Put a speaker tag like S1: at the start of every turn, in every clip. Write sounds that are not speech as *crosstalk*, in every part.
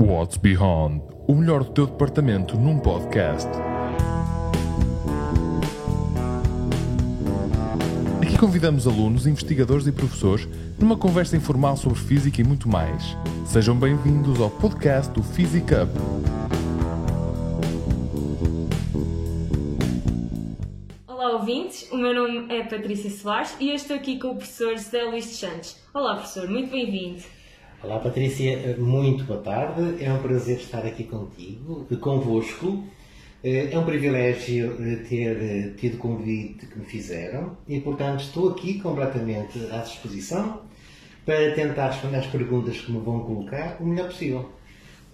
S1: What's Beyond, o melhor do teu departamento num podcast. Aqui convidamos alunos, investigadores e professores numa conversa informal sobre física e muito mais. Sejam bem-vindos ao podcast do Physic Up.
S2: Olá ouvintes, o meu nome é Patrícia Soares e eu estou aqui com o professor José Luís de Santos. Olá professor, muito bem-vindo.
S3: Olá Patrícia, muito boa tarde. É um prazer estar aqui contigo, convosco. É um privilégio ter tido o convite que me fizeram e, portanto, estou aqui completamente à disposição para tentar responder às perguntas que me vão colocar o melhor possível.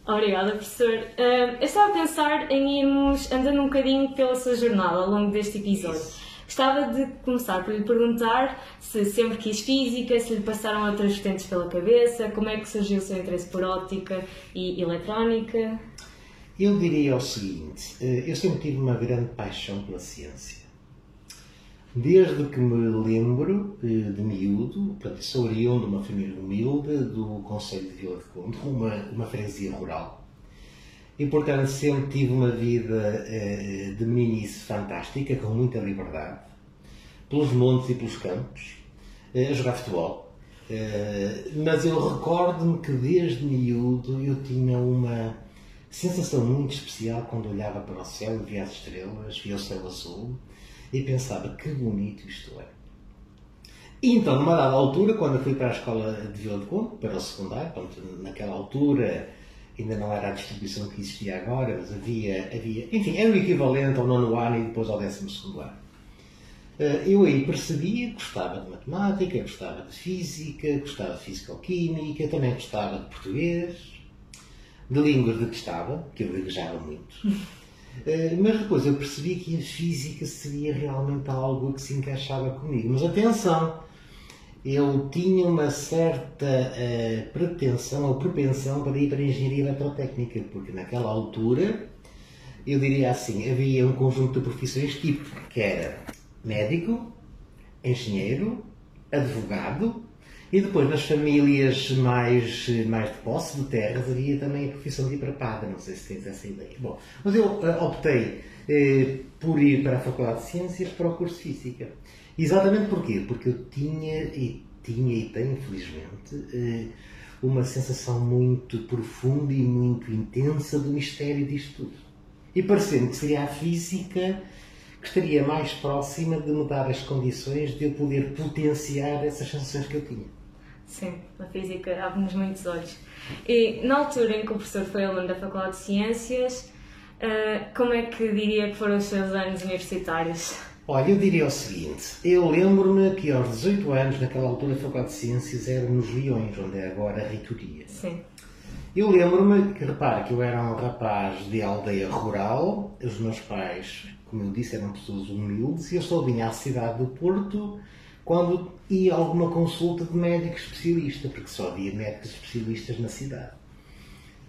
S2: Obrigada, professor. Eu estava a pensar em irmos andando um bocadinho pela sua jornada ao longo deste episódio. Gostava de começar por lhe perguntar se sempre quis física, se lhe passaram outras vertentes pela cabeça, como é que surgiu o seu interesse por óptica e eletrónica?
S3: Eu diria o seguinte: eu sempre tive uma grande paixão pela ciência. Desde que me lembro de miúdo, sou oriundo de uma família humilde do Conselho de Vila de Conde, uma, uma freguesia rural. E, portanto, sempre tive uma vida eh, de meninice fantástica, com muita liberdade, pelos montes e pelos campos, eh, a jogar futebol. Eh, mas eu recordo-me que desde miúdo eu tinha uma sensação muito especial quando olhava para o céu e via as estrelas, via o céu azul e pensava que bonito isto é. E então, numa dada altura, quando eu fui para a escola de Vila de para o secundário, portanto, naquela altura ainda não era a distribuição que existia agora, mas havia, havia enfim, era o equivalente ao nono ano e depois ao décimo segundo ano. Eh, eu aí percebia que gostava de matemática, gostava de física, gostava de físico-química, também gostava de português, de línguas de que estava, que eu gaguejava muito. *laughs* Eh, mas depois eu percebi que a física seria realmente algo que se encaixava comigo. Mas atenção, eu tinha uma certa uh, pretensão ou propensão para ir para a engenharia eletrotécnica, porque naquela altura, eu diria assim, havia um conjunto de profissões tipo, que era médico, engenheiro, advogado, e depois nas famílias mais, mais de posse de terras havia também a profissão de padre, não sei se tens essa ideia. Bom, mas eu uh, optei uh, por ir para a Faculdade de Ciências para o curso de Física. Exatamente porquê? Porque eu tinha e tinha e tenho, infelizmente, uh, uma sensação muito profunda e muito intensa do mistério disto tudo. E parecendo que seria a física que estaria mais próxima de me dar as condições de eu poder potenciar essas sensações que eu tinha.
S2: Sim, a física abre-nos muitos olhos. E na altura em que o professor foi aluno da Faculdade de Ciências, uh, como é que diria que foram os seus anos universitários?
S3: Olha, eu diria o seguinte: eu lembro-me que aos 18 anos, naquela altura, a Faculdade de Ciências era nos Leões, onde é agora a reitoria.
S2: Sim.
S3: Eu lembro-me que, repara, que eu era um rapaz de aldeia rural, os meus pais, como eu disse, eram pessoas humildes, e eu só vinha à cidade do Porto quando ia alguma consulta de médico especialista, porque só havia médicos especialistas na cidade.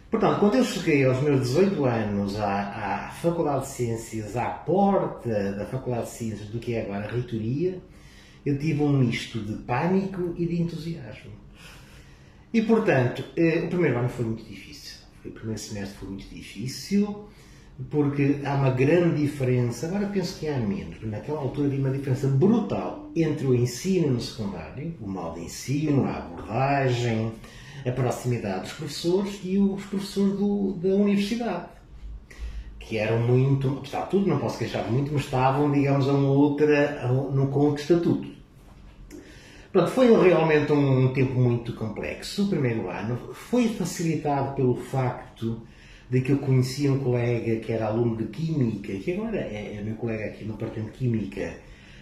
S3: Portanto, quando eu cheguei aos meus 18 anos à, à Faculdade de Ciências, à porta da Faculdade de Ciências do que é agora a reitoria, eu tive um misto de pânico e de entusiasmo. E, portanto, eh, o primeiro ano foi muito difícil. O primeiro semestre foi muito difícil porque há uma grande diferença, agora penso que há menos, naquela altura havia uma diferença brutal entre o ensino no secundário, o modo de ensino, a abordagem, a proximidade dos professores e os professores do, da universidade, que eram muito, apesar de tudo, não posso queixar muito, mas estavam, digamos, a uma outra, no com outro estatuto. Pronto, foi realmente um tempo muito complexo. O primeiro ano foi facilitado pelo facto de que eu conhecia um colega que era aluno de Química, que agora é, é meu colega aqui no Departamento de Química,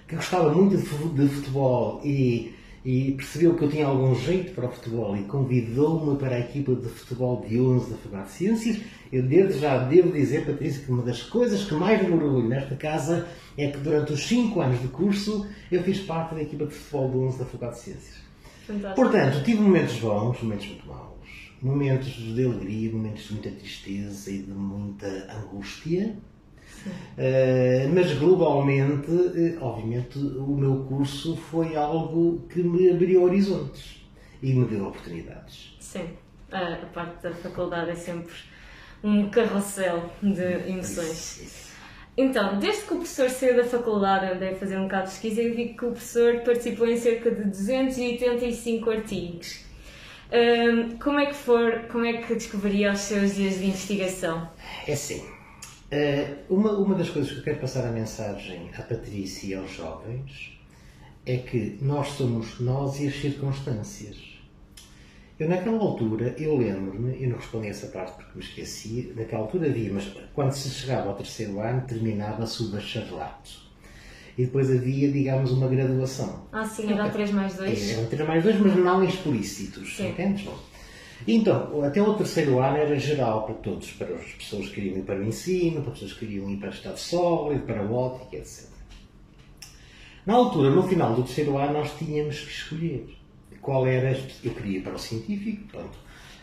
S3: que gostava muito de futebol e, e, percebeu que eu tinha algum jeito para o futebol e convidou-me para a equipa de futebol de 11 da Faculdade de Ciências. Eu desde já devo dizer, Patrícia, que uma das coisas que mais me orgulho nesta casa é que durante os 5 anos de curso eu fiz parte da equipa de futebol de 11 da Faculdade de Ciências.
S2: Fantástico.
S3: Portanto, tive momentos bons, momentos muito maus momentos de alegria, momentos de muita tristeza e de muita angústia. Uh, mas globalmente, uh, obviamente, o meu curso foi algo que me abriu horizontes e me deu oportunidades.
S2: Sim. a, parte da faculdade é sempre um carrossel de emoções. Então, desde que o professor saiu da faculdade, andei a fazer um bocado de pesquisa e vi que o professor participou em cerca de 285 artigos. Hum, como é que for, como é que descobriria os seus dias de investigação?
S3: É assim, eh, uma, uma das coisas que eu quero passar a mensagem à Patrícia e aos jovens é que nós somos nós e as circunstâncias. Eu naquela altura, eu lembro-me, eu não respondi essa parte porque me esqueci, naquela altura havia, mas quando se chegava ao terceiro ano, terminava-se o bacharelato. E depois havia, digamos, uma graduação.
S2: Ah, sim, era 3 mais 2.
S3: Eram 3 mais 2, mas não explícitos, sim. entendes? Então, até o terceiro ano era geral para todos, para as pessoas que queriam ir para o ensino, para as pessoas que queriam ir para o estado sólido, para a ótica, etc. Na altura, no final do terceiro ano, nós tínhamos que escolher qual era. Eu queria ir para o científico, pronto.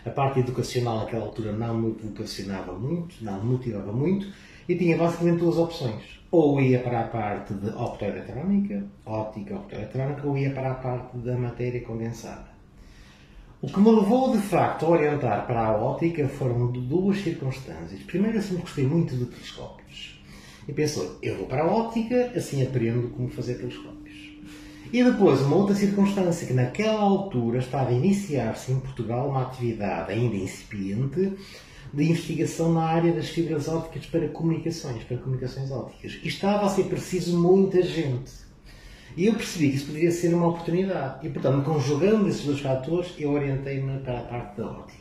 S3: A parte educacional naquela altura não me vocacionava muito, não me motivava muito, e tinha basicamente duas opções. Ou ia para a parte de optoeletrónica, óptica optoeletrónica, ou ia para a parte da matéria condensada. O que me levou de facto a orientar para a óptica foram duas circunstâncias. Primeiro, eu sempre gostei muito de telescópios. E pensou, eu vou para a óptica, assim aprendo como fazer telescópios. E depois, uma outra circunstância, que naquela altura estava a iniciar-se em Portugal uma atividade ainda incipiente de investigação na área das fibras ópticas para comunicações, para comunicações ópticas. E estava a ser preciso muita gente. E eu percebi que isso poderia ser uma oportunidade. E, portanto, conjugando esses dois fatores, eu orientei-me para a parte da óptica.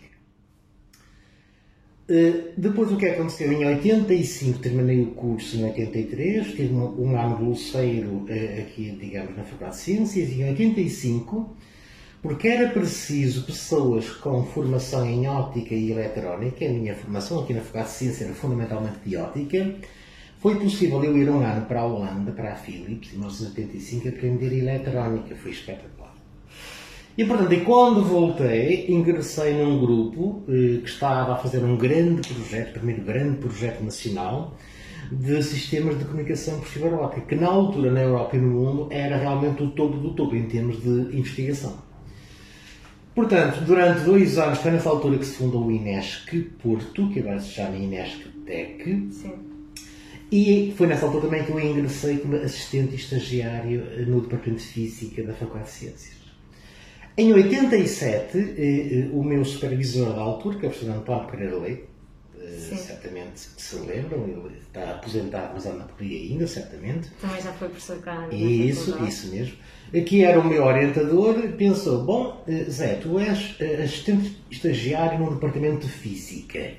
S3: Eh, depois o que aconteceu? Em 85 terminei o curso, em 83, tive um, ano bolseiro uh, aqui, digamos, na Faculdade de Ciências, e em 85, porque era preciso pessoas com formação em óptica e eletrónica, a minha formação aqui na Faculdade de Ciências era fundamentalmente de óptica, foi possível eu ir um ano para a Holanda, para a Philips, em 1985, aprender eletrónica, foi espetacular. E portanto, e quando voltei, ingressei num grupo eh, que estava a fazer um grande projeto, primeiro grande projeto nacional, de sistemas de comunicação por fibra óptica, que na altura, na Europa e no mundo, era realmente o topo do topo em termos de investigação. Portanto, durante dois anos, foi nessa altura que se fundou o INESC Porto, que agora se chama INESC Tech. Sim. E foi nessa altura também que eu ingressei como assistente e estagiário no Departamento de Física da Faculdade de Ciências. Em 87, eh, eh, o meu supervisor da altura, que é o professor António Pereira Leite, eh, certamente se lembram, ele está aposentado, mas anda por aí ainda, certamente.
S2: Também já foi professor cá.
S3: Isso, isso mesmo. Que era o meu orientador, pensou, bom, Zé, tu és assistente estagiário no departamento de Física.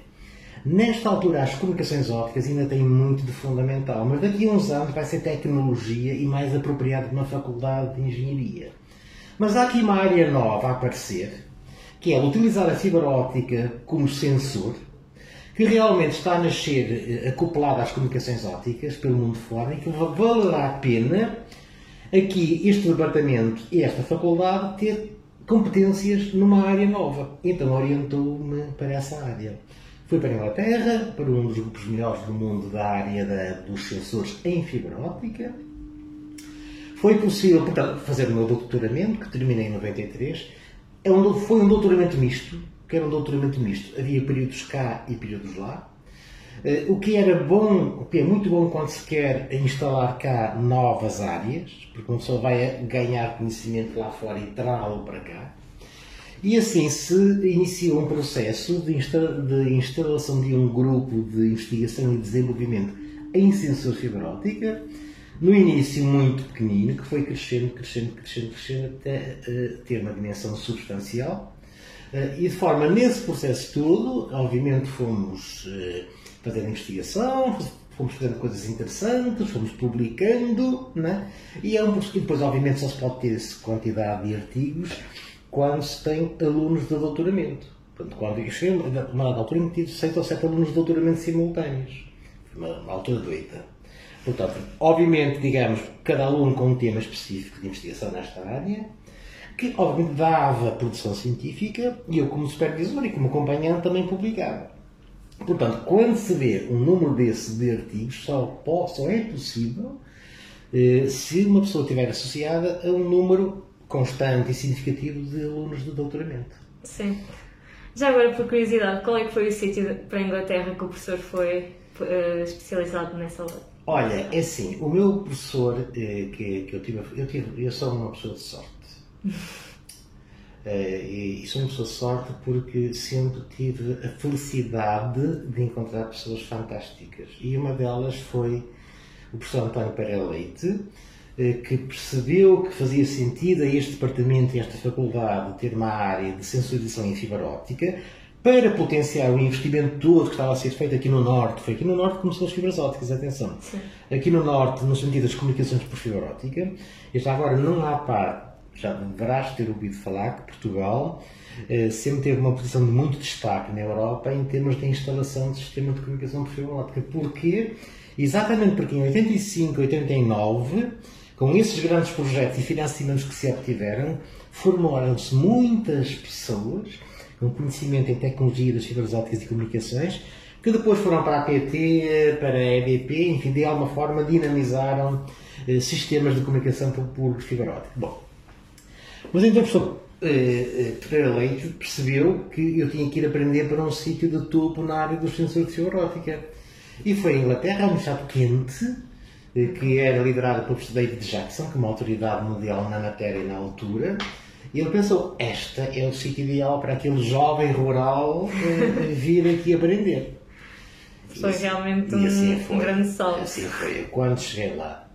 S3: Nesta altura, as comunicações ópticas ainda têm muito de fundamental, mas daqui a uns anos vai ser tecnologia e mais apropriado na faculdade de Engenharia. Mas há aqui uma área nova a aparecer, que é utilizar a fibra óptica como sensor, que realmente está a nascer eh, acoplada às comunicações ópticas pelo mundo fora e que valerá a pena aqui este departamento e esta faculdade ter competências numa área nova. Então orientou-me para essa área. Fui para a Inglaterra, para um dos grupos melhores do mundo da área da, dos sensores em fibra óptica, foi possível, portanto, fazer o meu doutoramento, que terminei em 93. É um, foi um doutoramento misto, que era um doutoramento misto. Havia períodos cá e períodos lá. Uh, o que era bom, o que é muito bom quando se quer instalar cá novas áreas, porque uma pessoa vai ganhar conhecimento lá fora e trá-lo para cá. E assim se iniciou um processo de, de instalação de um grupo de investigação e desenvolvimento em sensor fibra óptica, no início muito pequenino, que foi crescendo, crescendo, crescendo, crescendo até uh, ter uma dimensão substancial. Uh, e de forma, nesse processo todo, obviamente fomos uh, fazendo investigação, fomos fazendo coisas interessantes, fomos publicando, né? e é um que depois, obviamente, só se pode ter essa quantidade de artigos quando se tem alunos de doutoramento. Portanto, quando eu cheguei a uma altura, tive 6 ou 7 alunos de doutoramento simultâneos. Uma, uma altura doida. Portanto, obviamente, digamos, cada aluno com um tema específico de investigação nesta área, que obviamente dava produção científica e eu, como supervisor e como acompanhante, também publicava. Portanto, quando se vê um número desse de artigos, só, só é possível eh, se uma pessoa estiver associada a um número constante e significativo de alunos de doutoramento.
S2: Sim. Já agora, por curiosidade, qual é que foi o sítio para a Inglaterra que o professor foi uh, especializado nessa hora?
S3: Olha, é assim, o meu professor eh, que, que eu tive, eu tive, eu sou uma pessoa de sorte. *laughs* Eh, e sou uma pessoa sorte porque sempre tive a felicidade de encontrar pessoas fantásticas. E uma delas foi o professor António Pereira Leite, eh, que percebeu que fazia sentido a este departamento e esta faculdade ter uma área de sensorização em fibra óptica para potenciar o investimento todo que estava a ser feito aqui no Norte. Foi aqui no Norte que começou as fibras ópticas, atenção. Sim. Aqui no Norte, no sentido das comunicações por fibra óptica, e já agora não há par, já deverás ter ouvido falar que Portugal eh, sempre teve uma posição de muito destaque na Europa em termos de instalação de sistema de comunicação óptica. Porquê? Exatamente porque em 85, 89, com esses grandes projetos e financiamentos que se obtiveram, formaram-se muitas pessoas com conhecimento em tecnologia das fibras ópticas e comunicações, que depois foram para a PT, para a EDP, enfim, de alguma forma dinamizaram eh, sistemas de comunicação por, por fibra óptica. Bom, mas então o professor eh, Pereira Leite percebeu que eu tinha que ir aprender para um sítio de topo na área dos sensores de fibra óptica. E foi em Inglaterra, um estado quente, eh, que era liderado pelo professor David Jackson, que é uma autoridade mundial na matéria na altura, e ele pensou, esta é o sítio ideal para aquele jovem rural uh, vir aqui aprender.
S2: Foi assim, realmente um, assim foi, um, grande salto.
S3: Assim foi. Quando cheguei lá,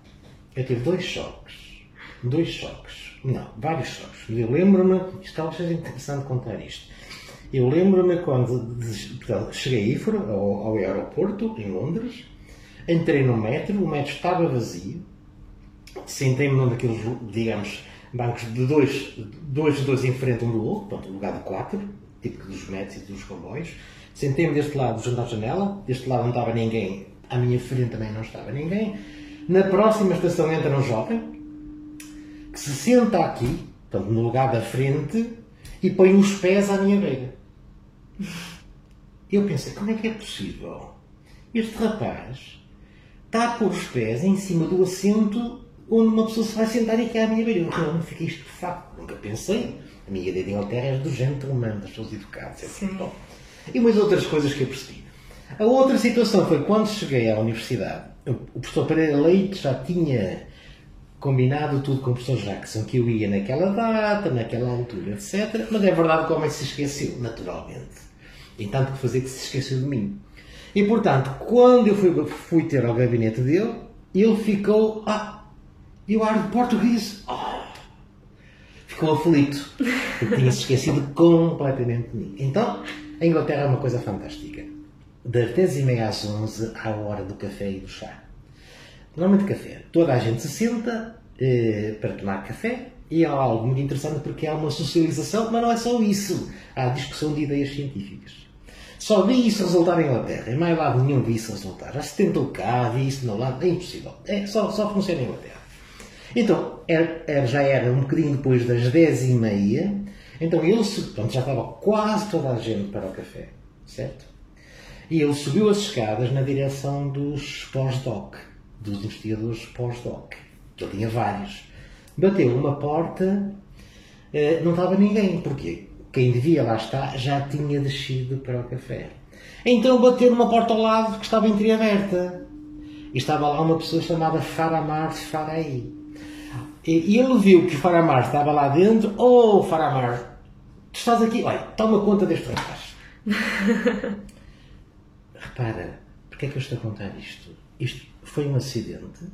S3: eu tive dois choques. Dois choques. Não, vários choques. Eu lembro-me, isto talvez seja interessante contar isto. Eu lembro-me quando cheguei a Ifro, ao, ao aeroporto, em Londres, entrei no metro, o metro estava vazio, sentei-me num daqueles, digamos, bancos de dois, dois, dois em frente um do outro, portanto, lugar de quatro, típico dos metros e dos comboios. Sentei-me deste lado junto à janela, deste lado não estava ninguém, à minha frente também não estava ninguém. Na próxima estação entra um jovem, que se senta aqui, portanto, no lugar da frente, e põe os pés à minha beira. Eu pensei, como é que é possível? Este rapaz está a pôr os pés em cima do assento onde uma pessoa se vai sentar e que é a minha beira. Eu realmente fiquei estupefacto. Nunca pensei. A minha ideia de Inglaterra é do gentleman, das pessoas educadas, etc. Bom, e umas outras coisas que eu percebi. A outra situação foi quando cheguei à universidade. O professor Pereira Leite já tinha combinado tudo com o professor Jackson, que eu ia naquela data, naquela altura, etc. Mas é verdade que o homem se esqueceu, naturalmente. Tem tanto que fazer que se esqueceu de mim. E portanto, quando eu fui, fui ter ao gabinete dele, ele ficou. Ah, e o ar de português oh, ficou aflito, porque tinha-se esquecido completamente de mim. Então, a Inglaterra é uma coisa fantástica. Das 10h30 às 11 há a hora do café e do chá. Normalmente café. Toda a gente se senta eh, para tomar café e há algo muito interessante porque há uma socialização, mas não é só isso. Há discussão de ideias científicas. Só vi isso resultar em Inglaterra. Em mais lado nenhum vi isso resultar. Já se tentou cá, vi isso no lado. É impossível. É, só, só funciona em Inglaterra. Então, era, era, já era um bocadinho depois das 10 e meia, então ele pronto, já estava quase toda a gente para o café, certo? E ele subiu as escadas na direção dos pós-doc, dos investigadores pós-doc, que ele tinha vários. Bateu uma porta, eh, não estava ninguém, porque quem devia lá estar já tinha descido para o café. Então bateu numa porta ao lado que estava entreaberta. E estava lá uma pessoa chamada Faramar Farai. E ele viu que o Faramar estava lá dentro. Oh, Faramar, tu estás aqui. Olha, toma conta deste rapaz. *laughs* Repara, porque é que eu estou a contar isto? Isto foi um acidente,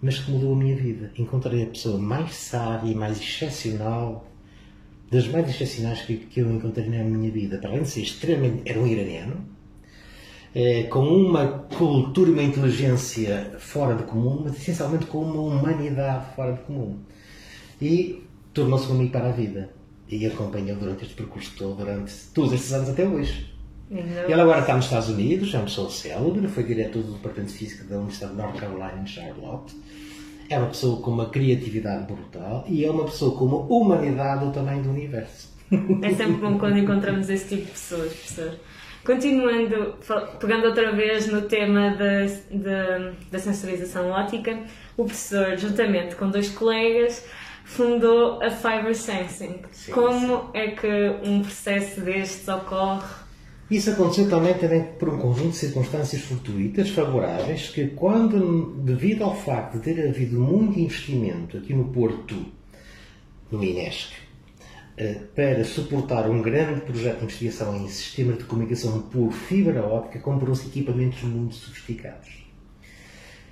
S3: mas que mudou a minha vida. Encontrei a pessoa mais sábia e mais excepcional, das mais excepcionais que, que eu encontrei na minha vida. Para além de ser extremamente. Era um iraniano é, com uma cultura e uma inteligência fora de comum, mas essencialmente com uma humanidade fora de comum. E tornou-se um amigo para a vida. E acompanhou durante este percurso todo, durante todos estes anos até hoje. Ele agora está nos Estados Unidos, é uma pessoa célebre, foi diretor do Departamento de Física da Universidade de North Carolina em Charlotte. É uma pessoa com uma criatividade brutal e é uma pessoa com uma humanidade do tamanho do universo.
S2: É sempre bom quando encontramos esse tipo de pessoas, professor. Continuando, pegando outra vez no tema da, da, da sensorização óptica, o professor, juntamente com dois colegas, fundou a Fiber Sensing.
S3: Sim,
S2: Como é que um processo destes ocorre?
S3: Isso aconteceu também, também por um conjunto de circunstâncias fortuitas, favoráveis, que quando, devido ao facto de ter havido muito investimento aqui no Porto, no INESC, eh, para suportar um grande projeto de investigação em sistemas de comunicação por fibra óptica, comprou-se equipamentos muito sofisticados.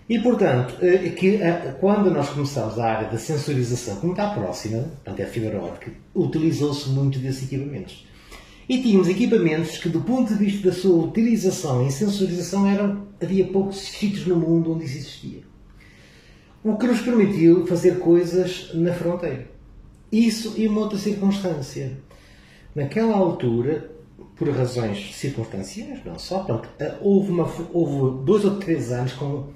S3: E, portanto, eh, que, eh, quando nós começamos a área da sensorização, como está próxima, portanto é fibra óptica, utilizou-se muito desses equipamentos. E tínhamos equipamentos que, do ponto de vista da sua utilização em sensorização, eram, havia poucos sítios no mundo onde isso existia. O que nos permitiu fazer coisas na fronteira. Isso e uma outra circunstância. Naquela altura, por razões circunstanciais, não só, portanto, houve, uma, houve dois ou três anos com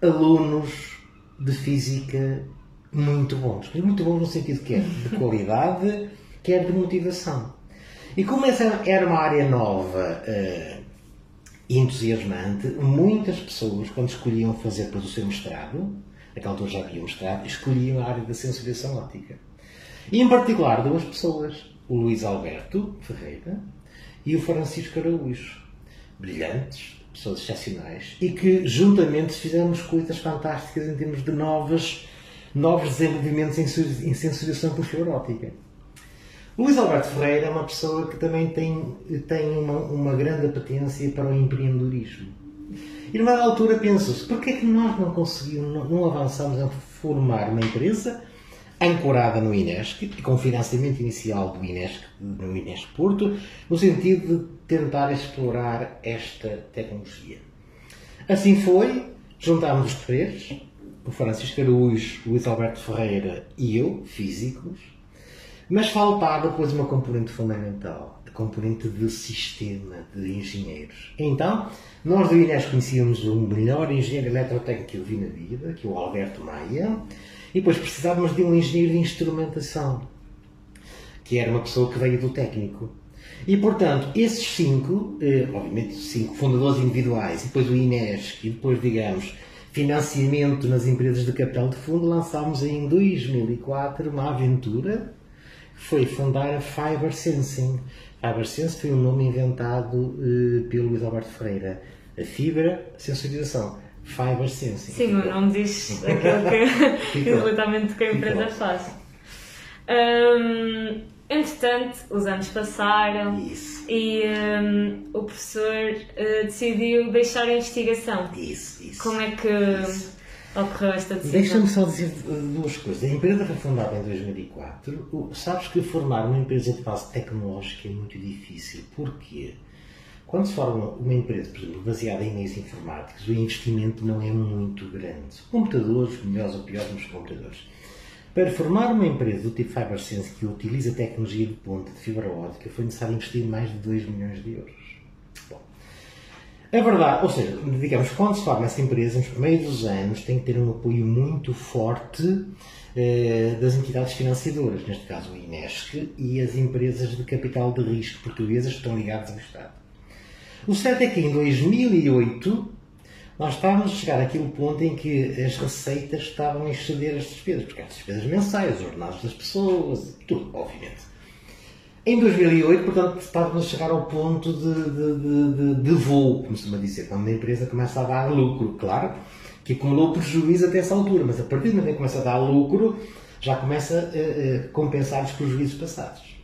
S3: alunos de física muito bons. Muito bons no sentido que é de *laughs* qualidade, quer de motivação. E como essa era uma área nova uh, e entusiasmante, muitas pessoas, quando escolhiam fazer depois o seu mestrado, naquela altura já havia mestrado, escolhiam a área da sensorização óptica. E em particular duas pessoas, o Luís Alberto Ferreira e o Francisco Araújo. Brilhantes, pessoas excepcionais, e que juntamente fizemos coisas fantásticas em termos de novas, novos desenvolvimentos em, sensorização por fibra óptica. Luís Alberto Ferreira é uma pessoa que também tem, tem uma, uma grande apetência para o empreendedorismo. E numa altura pensa-se, porquê é que nós não conseguimos, não, não avançamos a formar uma empresa ancorada no INESC e com financiamento inicial do INESC, no INESC Porto, no sentido de tentar explorar esta tecnologia. Assim foi, juntámos os três, o Francisco Araújo, o Luís Alberto Ferreira e eu, físicos, mas faltava depois uma componente fundamental, a componente de sistema de engenheiros. Então, nós do INES conhecíamos o melhor engenheiro eletrotécnico que eu vi na vida, que é o Alberto Maia, e depois precisávamos de um engenheiro de instrumentação, que era uma pessoa que veio do técnico. E, portanto, esses cinco, eh, obviamente cinco fundadores individuais, e depois o INES, e depois, digamos, financiamento nas empresas de capital de fundo, lançámos em 2004 uma aventura foi fundar a Fiber Sensing. Fiber Sensing foi um nome inventado uh, pelo Luís Alberto Freire. A fibra, sensorização. Fiber Sensing.
S2: Sim, o nome diz aquilo que, *laughs* exatamente que a empresa faz. Um, entretanto, os anos passaram
S3: isso.
S2: e o professor uh, decidiu deixar a investigação.
S3: Isso, isso.
S2: Como é que. Isso ocorreu esta decisão?
S3: Deixa-me só dizer duas coisas. A empresa foi fundada em 2004. Sabes que formar uma empresa de base tecnológica é muito difícil. Porquê? Quando se forma uma empresa, por exemplo, baseada em meios informáticos, o investimento não é muito grande. Computadores, melhores ou piores, mas computadores. Para formar uma empresa do tipo FiberSense que utiliza tecnologia de ponta de fibra óptica, foi necessário investir mais de 2 milhões de euros. É verdade, ou seja, digamos, quando se forma essa empresa, nos primeiros anos, tem que ter um apoio muito forte eh, das entidades financiadoras, neste caso o INESC e as empresas de capital de risco portuguesas que estão ligadas ao Estado. O certo é que em 2008 nós estávamos a chegar àquele ponto em que as receitas estavam a exceder as despesas, porque as despesas mensais, os ordenados das pessoas, tudo, obviamente. Em 2008, portanto, estávamos a chegar ao ponto de, de, de, de voo, como se dizer, quando a empresa começa a dar lucro. Claro que acumulou prejuízo até essa altura, mas a partir do momento em que começa a dar lucro, já começa a, a compensar os prejuízos passados.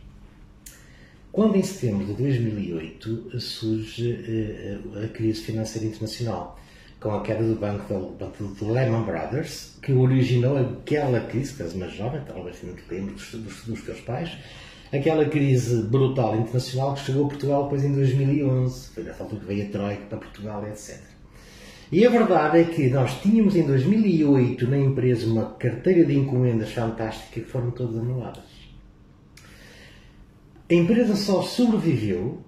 S3: Quando em setembro de 2008 surge a, a crise financeira internacional, com a queda do banco do, Lehman Brothers, que originou aquela crise, que és uma jovem, talvez não te lembro dos, dos, dos teus pais, aquela crise brutal internacional que chegou a Portugal depois em 2011. Foi nessa altura que veio a Troika para Portugal, etc. E a verdade é que nós tínhamos em 2008 na empresa uma carteira de encomendas fantástica que foram todas anuladas. A empresa só sobreviveu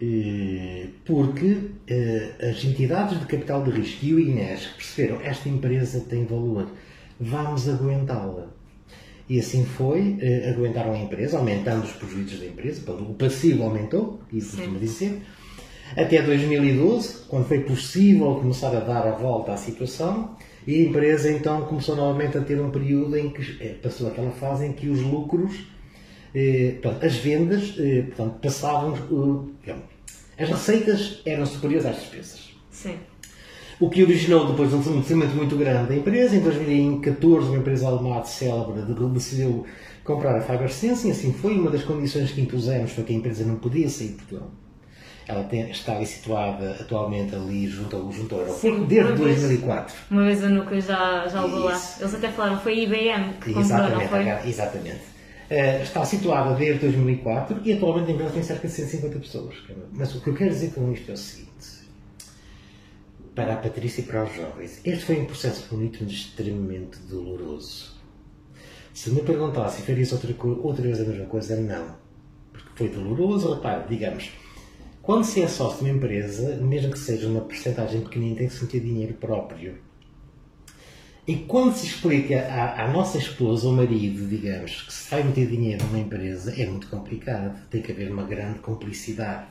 S3: eh, porque eh, as entidades de capital de risco e o INES perceberam esta empresa tem valor, vamos aguentá-la. E assim foi, uh, aguentaram a empresa, aumentando os prejuízos da empresa, o passivo aumentou, isso costuma dizer, até 2012, quando foi possível começar a dar a volta à situação, E a empresa então começou novamente a ter um período em que eh, passou aquela fase em que os lucros, eh, portanto, as vendas, eh, portanto, passavam, eh, digamos, as receitas eram superiores às despesas.
S2: Sim.
S3: O que originou depois um crescimento muito grande da empresa. Em 2014, uma empresa alemã célebre decidiu comprar a Fiber Sensing. Assim foi. Uma das condições que impusemos foi que a empresa não podia sair de Portugal. Ela tem, está situada atualmente ali junto ao, junto ao aeroporto
S2: Sim,
S3: desde
S2: vez-
S3: 2004.
S2: Uma vez a Nuca já, já levou lá. Eles até falaram, foi a IBM que comprou, não
S3: Exatamente,
S2: foi?
S3: agora- exatamente. Eh, está situada desde 2004 e atualmente a empresa tem cerca de 150 pessoas. Mas o que eu quero dizer com isto é o seguinte: para a Patrícia e para os jovens, este foi um processo bonito, mas extremamente doloroso. Se me perguntasse se farias outra, outra vez a mesma coisa, não. Porque foi doloroso, repare, digamos, quando se é sócio de uma empresa, mesmo que seja uma porcentagem pequenina, tem que se meter dinheiro próprio. E quando se explica à, à nossa esposa ou marido, digamos, que se vai meter dinheiro numa empresa, é muito complicado. Tem que haver uma grande cumplicidade.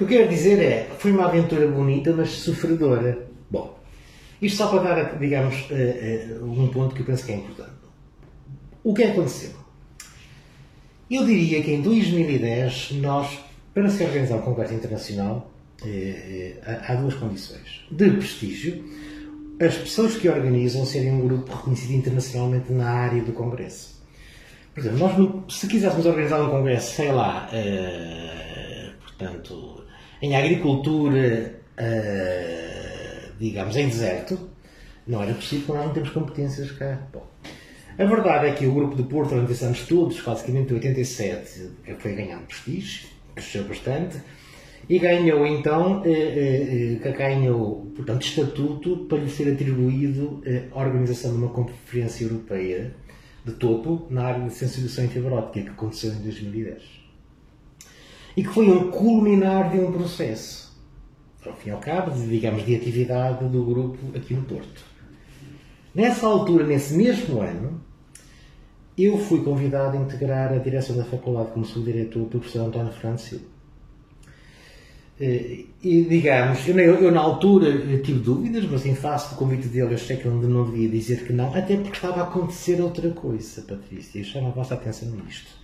S3: O que eu quero dizer é, foi uma aventura bonita, mas sofredora. Bom, isto só para dar, digamos, eh, eh, um ponto que eu penso que é importante. O que aconteceu? Eu diria que em 2010 nós, para se organizar um congresso internacional, eh, há duas condições. De prestígio, as pessoas que organizam serem um grupo reconhecido internacionalmente na área do congresso. Por exemplo, nós, se quiséssemos organizar um congresso, sei lá, portanto, em agricultura, eh, digamos, em deserto, não era possível não temos competências cá. Bom, a verdade é que o grupo de Porto, organizamos todos, basicamente em 87, que foi ganhando prestígio, cresceu bastante, e ganhou então, eh, eh, eh, ganhou, portanto, estatuto para lhe ser atribuído eh, a organização de uma conferência europeia de topo na área de sensibilização fibra óptica, que aconteceu em 2010. E que foi um culminar de um processo, ao fim e ao cabo, de, digamos, de atividade do grupo aqui no Porto. Nessa altura, nesse mesmo ano, eu fui convidado a integrar a direção da faculdade como subdiretor pelo professor António Fernando Silva. Eh, E, digamos, eu, eu- na altura tive dúvidas, mas em face do convite dele eu achei que eu não devia dizer que não, até porque estava a acontecer outra coisa, Patrícia, e chamo a vossa atenção nisto.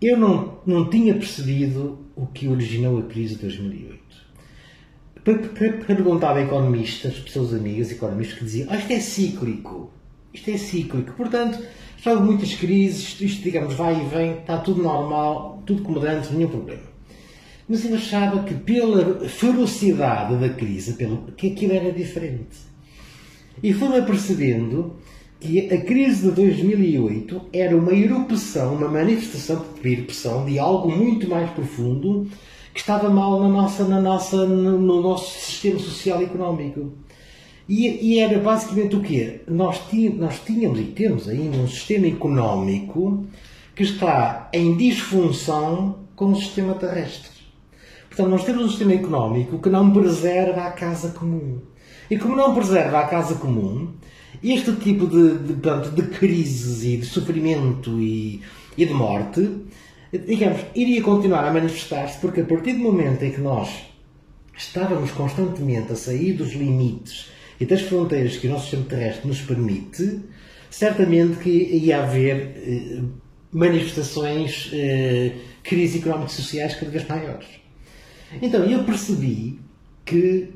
S3: Eu não, não tinha percebido o que originou a crise de 2008. Per- per- Perguntava a economistas, pessoas amigas, economistas, que diziam: ah, isto é cíclico. Isto é cíclico. Portanto, já houve muitas crises, isto, digamos, vai e vem, está tudo normal, tudo comodante, nenhum problema. Mas eu achava que pela ferocidade da crise, pelo, que aquilo era diferente. E fui-me apercebendo que a crise de 2008 era uma erupção, uma manifestação de erupção de algo muito mais profundo que estava mal na nossa, na nossa, no, no nosso sistema social e económico. E, e era basicamente o quê? Nós, nós tínhamos e temos ainda um sistema económico que está em disfunção com o sistema terrestre. Portanto, nós temos um sistema económico que não preserva a casa comum. E como não preserva a casa comum, este tipo de, de, de crises e de sofrimento e, e de morte, digamos, iria continuar a manifestar-se porque a partir do momento em que nós estávamos constantemente a sair dos limites e das fronteiras que o nosso sistema terrestre nos permite, certamente que ia haver eh, manifestações, eh, crises económicas e sociais cada vez maiores. Então eu percebi que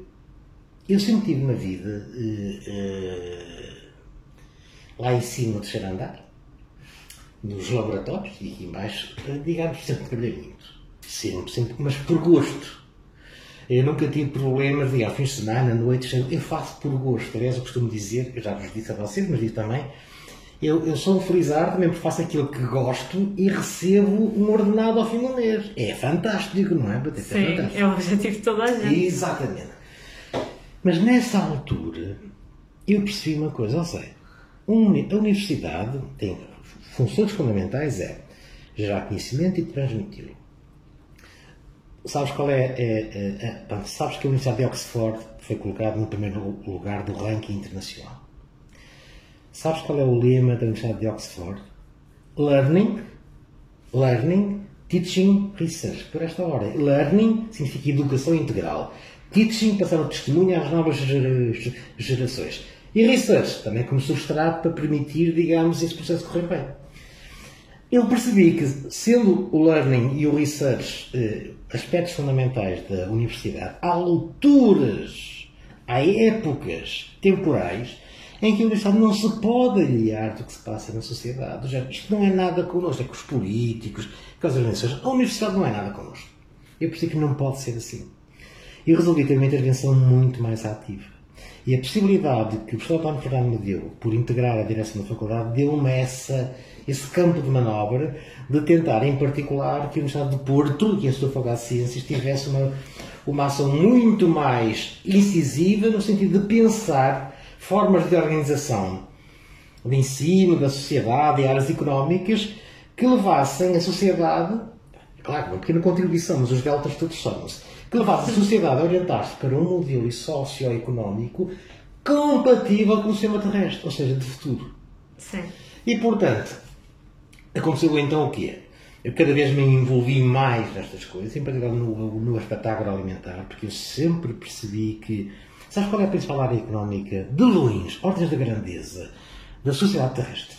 S3: eu sempre tive na vida eh, eh, lá em cima do terceiro andar, nos laboratórios e aqui embaixo, eh, digamos, sempre trabalhei muito. Sempre, sempre, mas por gosto. Eu nunca tive problemas de, ao fim de semana, à noite, eu faço por gosto. Aliás, eu costumo dizer, eu já vos disse a vocês, mas digo também, eu, eu sou um felizardo mesmo porque faço aquilo que gosto e recebo um ordenado ao fim do mês. É fantástico, não é?
S2: Sim,
S3: fantástico.
S2: é o objetivo de toda a gente.
S3: Exatamente. Mas nessa altura eu percebi uma coisa, ou seja, a universidade tem funções fundamentais é gerar conhecimento e transmiti-lo. Sabes qual é, é, é- é- sabes que a Universidade de Oxford foi colocada no primeiro lugar do ranking internacional. Sabes qual é o lema da Universidade de Oxford? Learning, learning, teaching, research. Por esta hora, learning significa educação integral. Teaching, passar o testemunho às novas gera- gerações. E research, também como substrato para permitir, digamos, esse processo correr bem. Eu percebi que, sendo o learning e o research eh, aspectos fundamentais da universidade, há alturas, há épocas temporais em que a universidade não se pode aliar do que se passa na sociedade. Isto não é nada connosco, é com os políticos, com as organizações. A universidade não é nada connosco. Eu percebi que não pode ser assim. E resolvi ter uma intervenção muito mais ativa. E a possibilidade que o professor António Fernando me deu, por integrar a direção da faculdade, deu-me essa, esse campo de manobra de tentar, em particular, que a Universidade de Porto e a sua Faculdade de Ciências tivesse uma, uma ação muito mais incisiva no sentido de pensar formas de organização de ensino, da sociedade e áreas económicas que levassem a sociedade, claro, uma pequena contribuição, mas os deltas todos somos, que levassem a sociedade a orientar-se para um modelo socioeconómico compatível com o sistema terrestre, ou seja, de futuro.
S2: Sim.
S3: E, portanto, aconteceu então o quê? Eu cada vez me envolvi mais nestas coisas, em particular no, no aspecto agroalimentar, porque eu sempre percebi que Sabes qual é a principal área económica de longe, ordens da grandeza, da sociedade terrestre?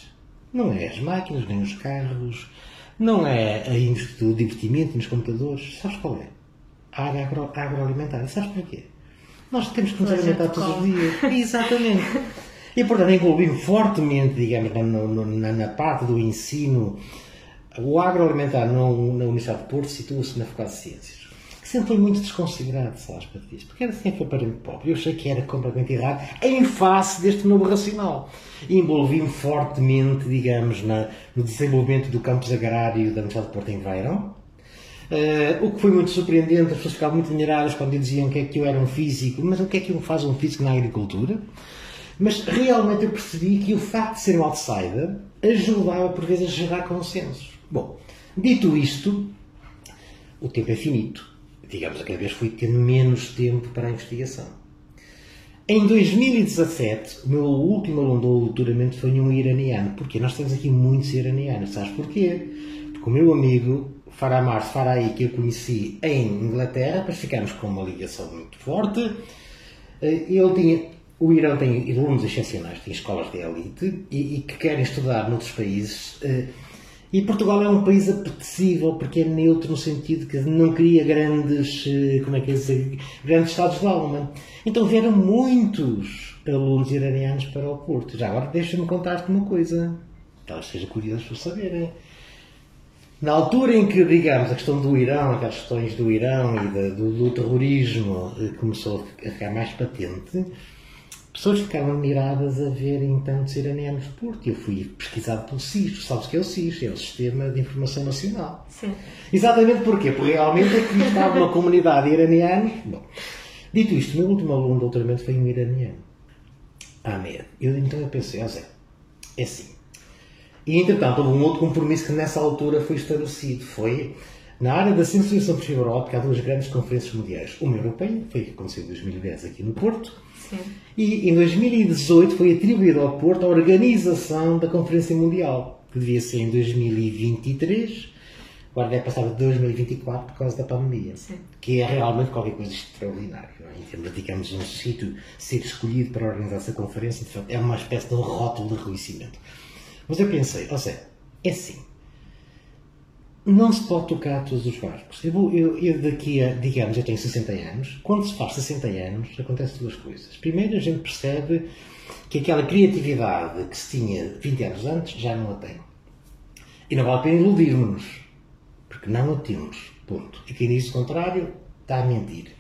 S3: Não é as máquinas, nem os carros, não é a indústria do divertimento nos computadores. Sabes qual é? A área agro, agroalimentar. Sabes porquê? Nós temos que nos alimentar todos os dias. *laughs* Exatamente. E, portanto, envolvi-me fortemente, digamos, na, na, na, parte do ensino. O agroalimentar na, na Universidade de Porto situa-se na Faculdade de Ciências sempre foi muito desconsiderado, sabes, Patrícia, porque era sempre aparente pobre. Eu achei que era completamente errado em face deste novo racional. Envolvi-me fortemente, digamos, na, no desenvolvimento do campus agrário da Universidade de Porto em Verão. Uh, o que foi muito surpreendente, as pessoas ficavam muito admiradas quando diziam que é que eu era um físico, mas o que é que faz um físico na agricultura? Mas realmente eu percebi que o facto de ser um outsider ajudava por vezes a gerar consensos. Bom, dito isto, o tempo é finito digamos, a cada vez fui tendo menos tempo para a investigação. Em 2017, o meu último aluno do doutoramento foi um iraniano. Porquê? Nós temos aqui muitos iranianos. Sabes porquê? Porque o meu amigo Faramar Farai, que eu conheci em Inglaterra, depois ficámos com uma ligação muito forte. Eh, ele tinha, o Irão tem alunos excepcionais, tem escolas de elite e, e que querem estudar noutros países eh, e Portugal é um país apetecível porque é neutro no sentido que não cria grandes, eh, como é que é dizer, grandes estados de alma. Então vieram muitos alunos iranianos para o Porto. Já agora deixa-me contar-te uma coisa, talvez seja curioso para saberem. Na altura em que, digamos, a questão do Irão, aquelas questões do Irão e do, do terrorismo eh, começou a ficar mais patente, pessoas ficaram admiradas a verem tantos iranianos de Porto. Eu fui pesquisado pelo SIS, sabes que é o SIS, é o Sistema de Informação Nacional.
S2: Sim.
S3: Exatamente porquê? Porque realmente aqui estava uma comunidade iraniana. Bom, dito isto, o meu último aluno de doutoramento foi um iraniano. Ahmed. Eu, então eu pensei, ó Zé, é assim. E entretanto houve um outro compromisso que nessa altura foi estabelecido. Foi na área da sensibilização por fibra óptica há duas grandes conferências mundiais. Uma europeia, foi que aconteceu em 2010 aqui no Porto,
S2: Sim.
S3: e em 2018 foi atribuída ao Porto a organização da Conferência Mundial, que devia ser em 2023, agora deve passar de 2024 por causa da pandemia,
S2: Sim.
S3: que é realmente qualquer coisa extraordinária. Em termos, digamos, um sítio ser escolhido para organizar essa conferência, de facto, é uma espécie de um rótulo de reconhecimento. Mas eu pensei, ou seja, é assim não se pode tocar todos os barcos. Eu, vou, eu, eu, daqui a, digamos, eu tenho 60 anos. Quando se faz 60 anos, acontecem duas coisas. Primeiro, a gente percebe que aquela criatividade que se tinha 20 anos antes já não a tem. E não vale a pena iludirmos-nos, porque não a temos. Ponto. E quem diz o contrário está a mentir.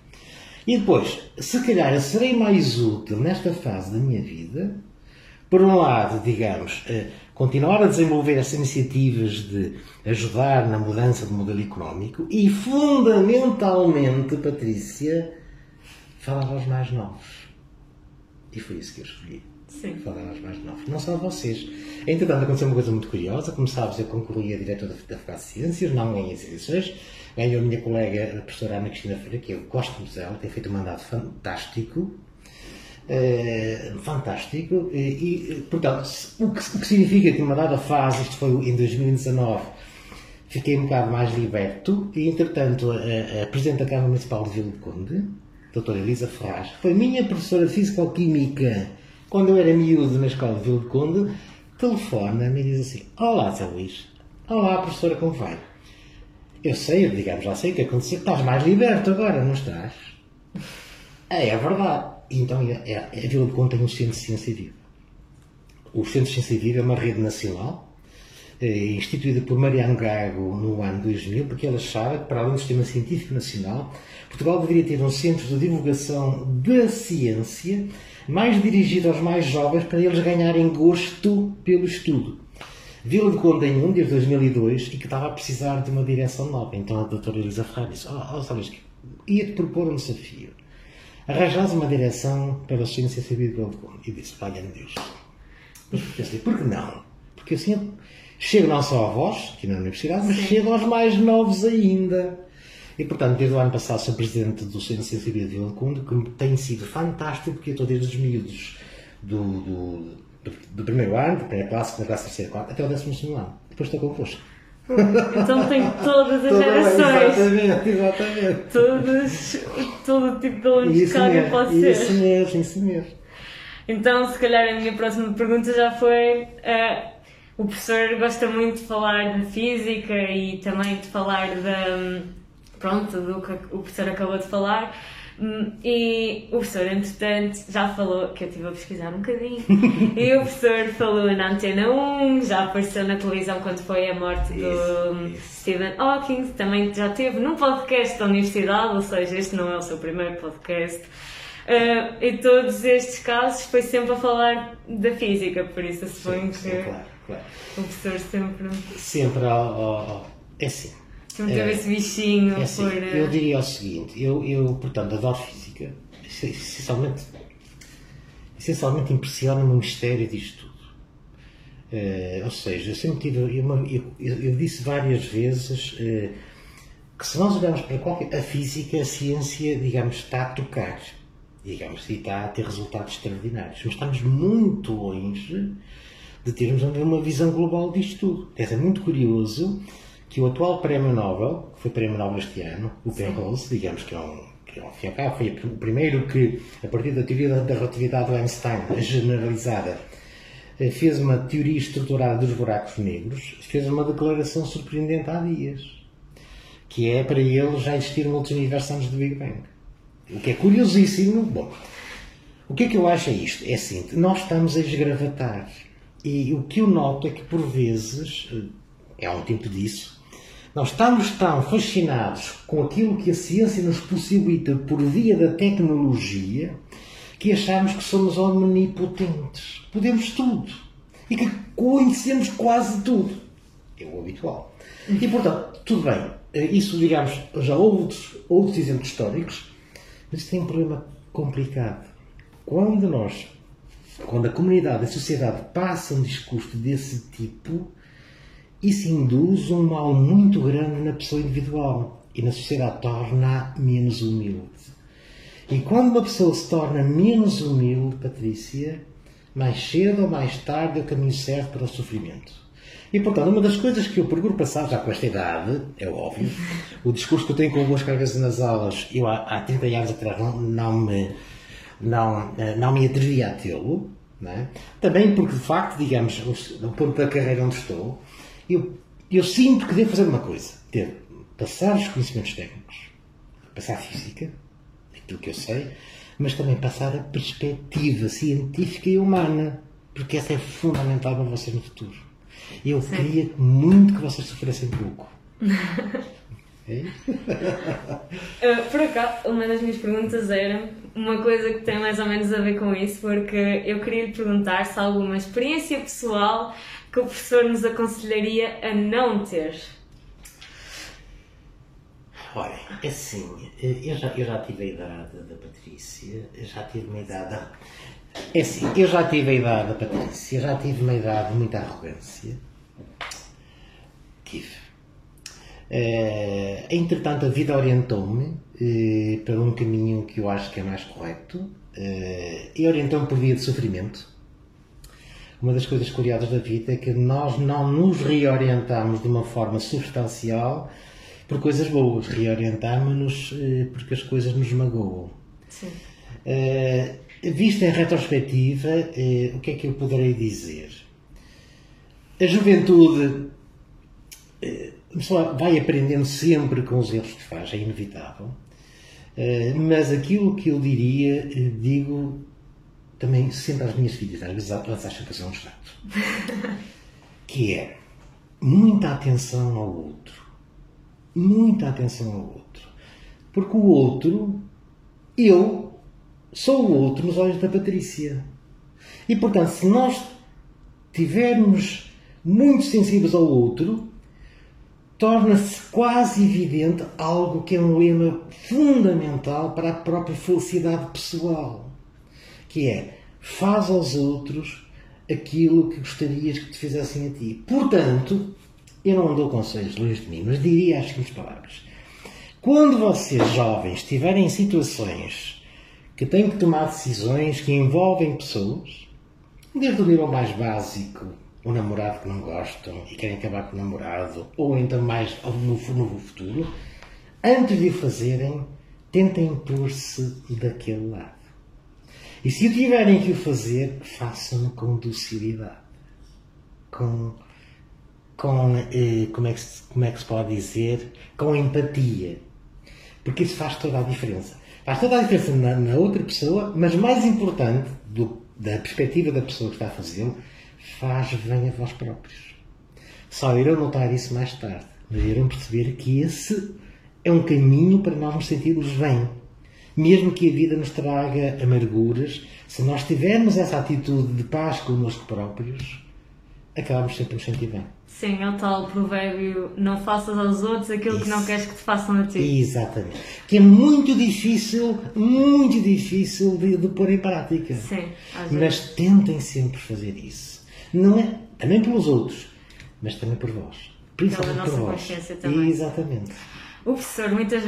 S3: E depois, se calhar eu serei mais útil nesta fase da minha vida, por um lado, digamos, continuar a desenvolver essas iniciativas de ajudar na mudança do modelo económico e, fundamentalmente, Patrícia, falar aos mais novos. E foi isso que eu escolhi.
S2: Sim.
S3: Falar aos mais novos. Não só a vocês. Entretanto, aconteceu uma coisa muito curiosa. Como sabes, eu concorri a diretor da Faculdade de Ciências, não ganhei as eleições. Ganhou a minha colega, a professora Ana Cristina Feira, que eu gosto muito dela, tem feito um mandato fantástico eh, fantástico. E, portanto, o que, o que significa que numa dada fase, isto foi em 2019, fiquei um bocado mais liberto e, entretanto, a, a Presidente da Câmara Municipal de Vila de Conde, doutora Elisa Ferraz, foi minha professora de Físico-Química quando eu era miúdo na escola de Vila de Conde, telefona-me e diz assim: Olá, Zé Luís. Olá, professora, como vai? Eu sei, digamos, já sei o que aconteceu. Estás mais liberto agora, não estás? É, é verdade. Então, é, é, a Vila de Conde tem um centro de ciência viva. O Centro de Ciência Viva é uma rede nacional eh, instituída por Mariano Gago no ano 2000, porque ele achava que, para além do Sistema Científico Nacional, Portugal deveria ter um centro de divulgação da ciência mais dirigido aos mais jovens para eles ganharem gosto pelo estudo. Vila de Conde em um, desde 2002, e que estava a precisar de uma direção nova. Então a doutora Elisa Ferreira disse, oh, oh sabes, ia-te propor um desafio. Arranjas uma direção para a ciência saber de Vila de Conde. E disse, valha-me Deus. Mas pensei, por que não? Porque assim chego não só a vós, aqui na Universidade, mas chego aos mais novos ainda. E, portanto, desde o ano passado sou presidente do Centro de Ciência de que tem sido fantástico, porque eu estou desde os miúdos do, do, do, do primeiro ano, da primeira classe, segunda classe, terceira, quarta, até o décimo segundo ano. Depois estou convosco.
S2: Então tem todas as
S3: Toda-
S2: gerações.
S3: Exatamente, exatamente.
S2: Todos, todo tipo de alunos que alguém pode ser.
S3: isso mesmo, isso mesmo.
S2: Então, se calhar a minha próxima pergunta já foi: eh, o professor gosta muito de falar de física e também de falar da. Pronto, do que o professor acabou de falar. Hum, E o professor, entretanto, já falou, que eu estive a pesquisar um bocadinho, *laughs* e o professor falou na Antena 1, já apareceu na televisão quando foi a morte do
S3: Isso, isso.
S2: Stephen Hawking, também já teve num podcast da universidade, ou seja, este não é o seu primeiro podcast. Uh, em todos estes casos foi sempre a falar da física, por isso suponho
S3: Sim,
S2: que
S3: sim, claro, claro.
S2: o professor sempre,
S3: Sempre ao- ao- É assim.
S2: sempre teve
S3: É,
S2: esse bichinho
S3: É assim,
S2: por. uh,
S3: eu diria o seguinte, eu, eu portanto, adoro física, é essencialmente, essencialmente impressiona-me o mistério disto tudo. Eh, ou seja, eu sempre tive, eu, eu- eu- disse várias vezes eh, que se nós olharmos para qualquer, a física, a ciência, digamos, está a tocar, digamos, e está a ter resultados extraordinários, mas estamos muito longe de termos uma visão global disto tudo. É muito curioso que o atual Prémio Nobel, que foi Prémio Nobel este ano, o Penrose, digamos que é um, que é um fim ao cabo, foi o primeiro que, a partir da teoria da- da relatividade do Einstein, generalizada, eh, fez uma teoria estruturada dos buracos negros, fez uma declaração surpreendente há dias, que é para ele já existir multiverso antes do Big Bang. O que é curiosíssimo. Bom, o que é que eu acho é isto? É assim, nós estamos a esgravatar. E o que eu noto é que, por vezes, eh, é um tempo disso, nós estamos tão fascinados com aquilo que a ciência nos possibilita por via da tecnologia que achamos que somos omnipotentes. Podemos tudo. E que conhecemos quase tudo. É o habitual. E, portanto, tudo bem. Eh, Isso, digamos, já houve outros, outros exemplos históricos, mas tem um problema complicado. Quando nós, quando a comunidade, a sociedade passa um discurso desse tipo, isso induz um mal muito grande na pessoa individual e na sociedade torna-a menos humilde. E quando uma pessoa se torna menos humilde, Patrícia, mais cedo ou mais tarde é o caminho certo para o sofrimento. E, portanto, uma das coisas que eu procuro passar, já com esta idade, é óbvio, o discurso que eu tenho convosco às vezes nas aulas, eu há, há 30 anos atrás não, não, me, não, eh, não me atrevia a tê-lo, é? também porque, de facto, digamos, o- ponto da carreira onde estou, eu, eu sinto que devo fazer uma coisa, devo passar os conhecimentos técnicos, passar a física, aquilo que eu sei, mas também passar a perspectiva científica e humana, porque essa é fundamental para vocês no futuro. Eu queria muito que vocês sofressem pouco. *laughs* É?
S2: Uh, por acaso, uma das minhas perguntas era uma coisa que tem mais ou menos a ver com isso, porque eu queria lhe perguntar se há alguma experiência pessoal que o professor nos aconselharia a não ter.
S3: Olha, é assim, eu já, eu já tive a idade da Patrícia, já tive uma idade. É assim, eu já tive a idade da Patrícia, já tive uma idade de muita arrogância. Tive. Eh, entretanto, a vida orientou-me eh, para um caminho que eu acho que é mais correto eh, e orientou-me por via de sofrimento. Uma das coisas curiosas da vida é que nós não nos reorientamos de uma forma substancial por coisas boas, reorientamos-nos eh, porque as coisas nos magoam.
S2: Sim.
S3: Visto em retrospectiva, o que é que eu poderei dizer? A juventude vai aprendendo sempre com os erros que faz, é inevitável. Uh, mas aquilo que eu diria, digo também sempre às minhas filhas, às vezes elas acham que eu sou um chato, *laughs* que é muita atenção ao outro. Muita atenção ao outro. Porque o outro, eu, sou o outro nos olhos da Patrícia. E portanto, se nós tivermos muito sensíveis ao outro, torna-se quase evidente algo que é um lema fundamental para a própria felicidade pessoal que é faz aos outros aquilo que gostarias que te fizessem a ti. Portanto, eu não dou conselhos longe de mim, mas diria as seguintes palavras. Quando vocês, jovens, estiverem em situações que têm que tomar decisões que envolvem pessoas, desde o nível mais básico, o namorado que não gostam e querem acabar com o namorado, ou então mais no, no futuro, antes de o fazerem, tentem pôr-se daquele lado. E se o tiverem que o fazer, façam-no com docilidade. Com, com eh, como, é que como é que se pode dizer? Com empatia. Porque isso faz toda a diferença. Faz toda a diferença na, na outra pessoa, mas mais importante, do, da perspectiva da pessoa que está a fazê-lo, faz bem a vós próprios. Só irão notar isso mais tarde, mas irão perceber que esse é um caminho para nós nos sentirmos bem mesmo que a vida nos traga amarguras, se nós tivermos essa atitude de paz connosco próprios, acabamos sempre nos sentir bem.
S2: Sim, é o tal provérbio: não faças aos outros aquilo Isso. que não queres que te façam a ti.
S3: Exatamente. Que é muito difícil, muito difícil de, de pôr em prática.
S2: Sim,
S3: mas tentem sempre fazer isso. Não é, também pelos outros, mas também por vós.
S2: Principalmente Pela nossa consciência também.
S3: Exatamente.
S2: O professor muitas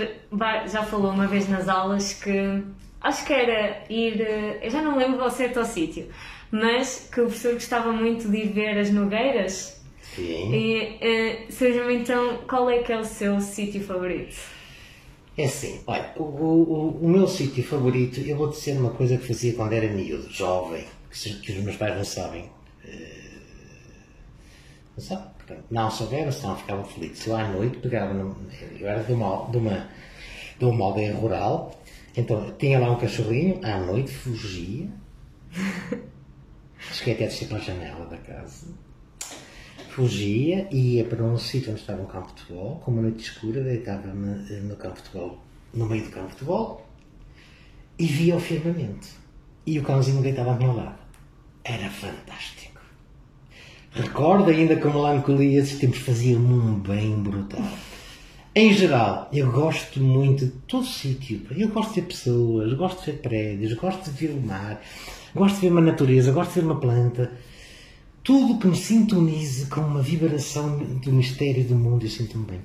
S2: já falou uma vez nas aulas que acho que era ir, eu já não lembro ao certo ao sítio, mas que o professor gostava muito de ir ver as nogueiras.
S3: Sim.
S2: E uh, seja então, qual é que é o seu sítio favorito?
S3: É assim, olha, o, o, o meu sítio favorito, eu vou dizer uma coisa que fazia quando era miúdo, jovem, que, que os meus pais não sabem. Uh, não souberam, senão ficavam felizes. Eu à noite pegava, eu era de uma, de, uma, de uma aldeia rural, então tinha lá um cachorrinho, à noite fugia, cheguei até a descer para a janela da casa, fugia e ia para um sítio onde estava um campo de futebol, com uma noite escura, deitava-me eh, no campo de futebol, no meio do campo de futebol, e via o firmamento. E o cãozinho deitava ao meu lado. Era fantástico. Recordo ainda com melancolia esses tempos faziam-me um bem brutal. Em geral, eu gosto muito de todo sítio. Eu gosto de ver pessoas, gosto de ver prédios, gosto de ver o mar, gosto de ver uma natureza, gosto de ver uma planta. Tudo que me sintonize com uma vibração do mistério do mundo, eu sinto-me bem.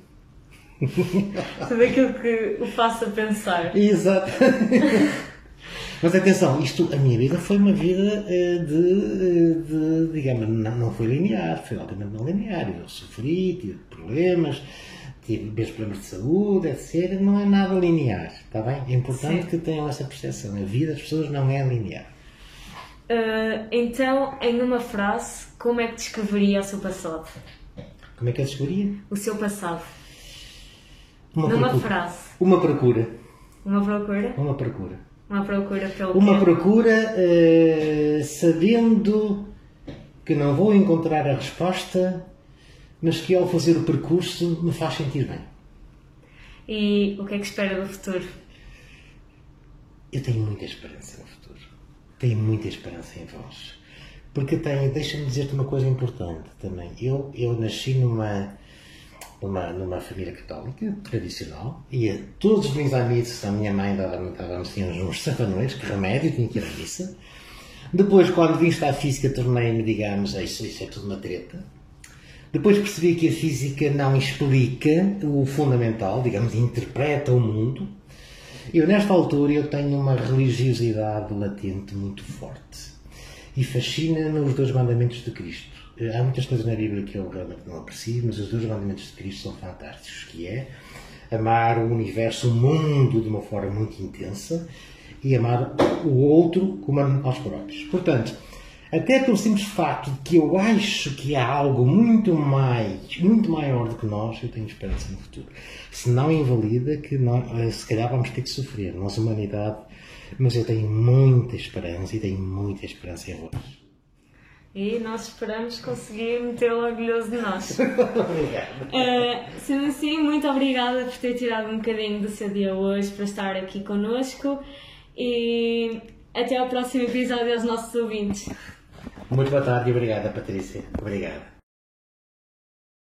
S3: *laughs*
S2: Tudo aquilo que o faça pensar.
S3: Exato. *laughs* Mas atenção, isto, a minha vida foi uma vida eh, de, eh, de digamos, não, não foi linear, foi altamente não linear. Eu sofri, tive problemas, tive meus problemas de saúde, etc. Não é nada linear, está bem? É importante Sim. que tenham essa percepção. A vida das pessoas não é linear.
S2: Uh, então, em uma frase, como é que descreveria o seu passado?
S3: Como é que eu descreveria?
S2: O seu passado.
S3: Uma
S2: Numa
S3: procura.
S2: frase.
S3: Uma procura.
S2: Uma procura?
S3: Uma procura.
S2: Uma procura pelo
S3: Uma
S2: quê?
S3: procura uh, sabendo que não vou encontrar a resposta, mas que ao fazer o percurso me faz sentir bem.
S2: E o que é que espera do futuro?
S3: Eu tenho muita esperança no futuro. Tenho muita esperança em vós. Porque tenho, deixa-me dizer-te uma coisa importante também. Eu, eu nasci numa numa, numa família católica tradicional, ia todos os domingos à a minha mãe dava-me dava assim, uns safanões, que remédio, tinha que ir à missa. Depois, quando vim estar a física, tornei-me, digamos, isso, isso é tudo uma treta. Depois percebi que a física não explica o fundamental, digamos, interpreta o mundo. Eu, nesta altura, eu tenho uma religiosidade latente muito forte. E fascina-me os dois mandamentos de Cristo há muitas coisas na Bíblia que eu realmente não aprecio, mas os dois mandamentos de Cristo são fantásticos, que é amar o universo, o mundo, de uma forma muito intensa e amar o outro como a nós próprios. Portanto, até pelo simples facto de que eu acho que há algo muito mais, muito maior do que nós, eu tenho esperança no futuro. Se não invalida que eh, se calhar vamos ter que sofrer, nós, humanidade, mas eu tenho muita esperança e tenho muita esperança em vós.
S2: E nós esperamos conseguir metê-lo orgulhoso de nós. *laughs*
S3: Obrigado.
S2: Uh, sendo assim, muito obrigada por ter tirado um bocadinho do seu dia hoje para estar aqui connosco e até ao próximo episódio aos nossos ouvintes.
S3: Muito boa tarde e obrigada, Patrícia. Obrigada.